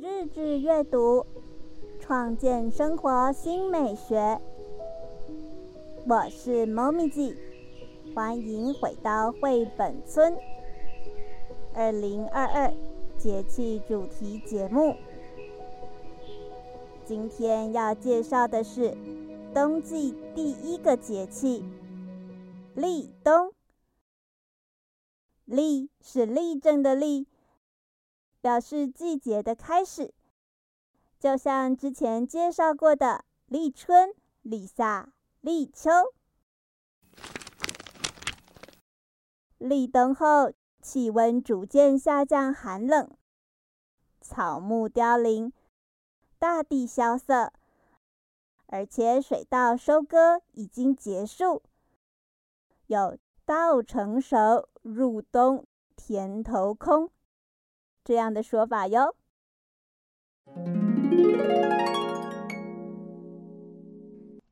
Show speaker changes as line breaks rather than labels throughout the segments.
日志阅读，创建生活新美学。我是猫咪记，欢迎回到绘本村。二零二二节气主题节目，今天要介绍的是冬季第一个节气——立冬。立是立正的立。表示季节的开始，就像之前介绍过的立春、立夏、立秋。立冬后，气温逐渐下降，寒冷，草木凋零，大地萧瑟，而且水稻收割已经结束，有稻成熟，入冬，田头空。这样的说法哟。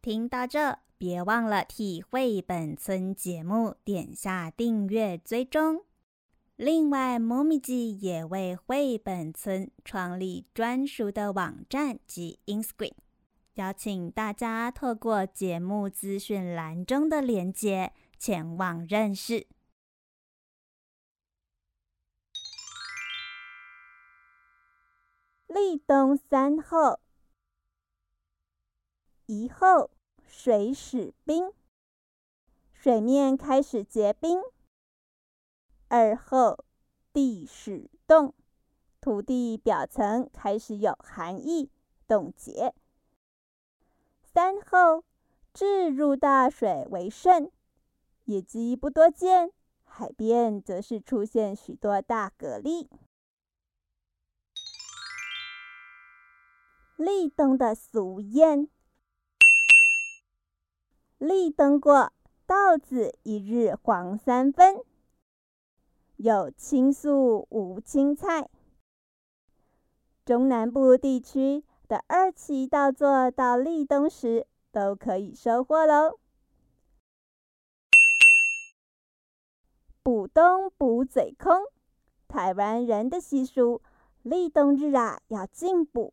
听到这，别忘了替绘本村节目点下订阅追踪。另外，猫咪记也为绘本村创立专属的网站及 Inscreen，邀请大家透过节目资讯栏中的连接前往认识。立冬三候：一候水始冰，水面开始结冰；二候地始冻，土地表层开始有寒意冻结；三候置入大水为盛，野鸡不多见，海边则是出现许多大蛤蜊。立冬的俗谚：“立冬过，稻子一日黄三分。”有青粟无青菜。中南部地区的二期稻作到立冬时都可以收获喽。补冬补嘴空，台湾人的习俗，立冬日啊要进补。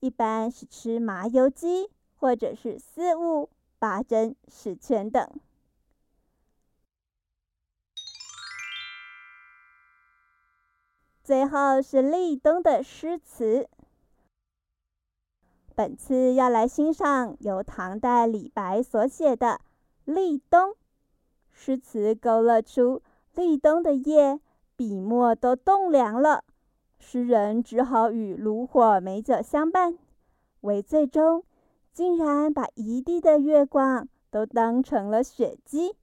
一般是吃麻油鸡，或者是四物、八珍、十全等。最后是立冬的诗词。本次要来欣赏由唐代李白所写的《立冬》诗词，勾勒出立冬的夜，笔墨都冻凉了。诗人只好与炉火美酒相伴，为最终竟然把一地的月光都当成了雪姬。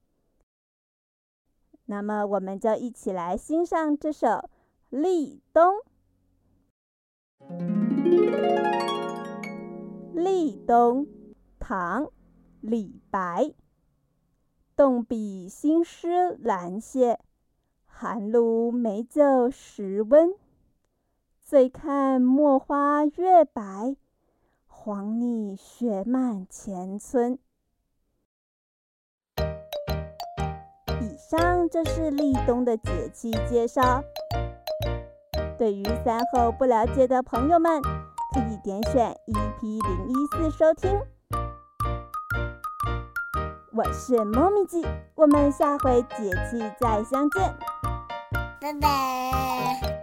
那么，我们就一起来欣赏这首《立冬》。立冬，唐·李白。动笔新诗难写，寒炉美酒时温。醉看墨花月白，黄泥雪满前村。以上就是立冬的节气介绍。对于三后不了解的朋友们，可以点选 EP 零一四收听。我是猫咪记，我们下回节气再相见，
拜拜。